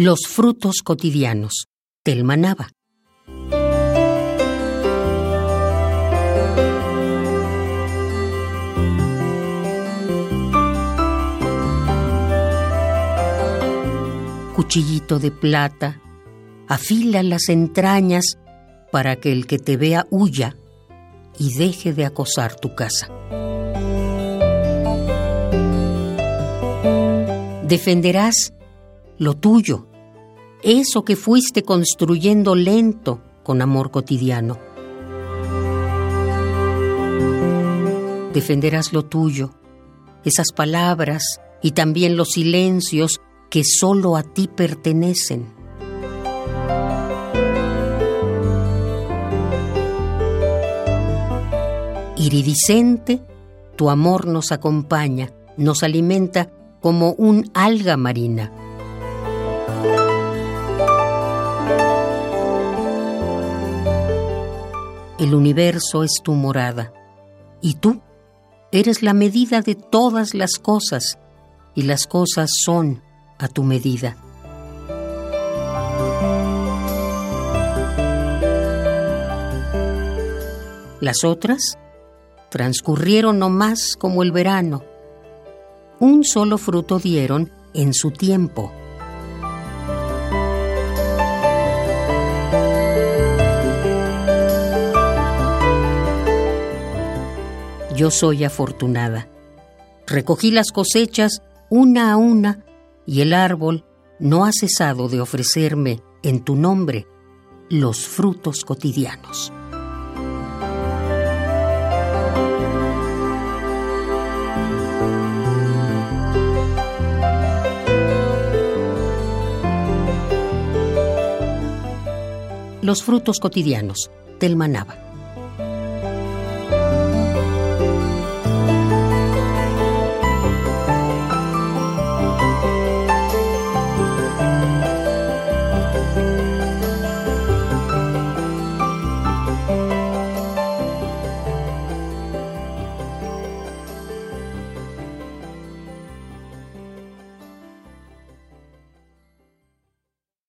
Los frutos cotidianos. Telmanaba. Cuchillito de plata, afila las entrañas para que el que te vea huya y deje de acosar tu casa. Defenderás lo tuyo, eso que fuiste construyendo lento con amor cotidiano. Defenderás lo tuyo, esas palabras y también los silencios que solo a ti pertenecen. Iridiscente, tu amor nos acompaña, nos alimenta como un alga marina. El universo es tu morada y tú eres la medida de todas las cosas y las cosas son a tu medida. Las otras transcurrieron no más como el verano. Un solo fruto dieron en su tiempo. Yo soy afortunada. Recogí las cosechas una a una y el árbol no ha cesado de ofrecerme en tu nombre los frutos cotidianos. Los frutos cotidianos del Manaba.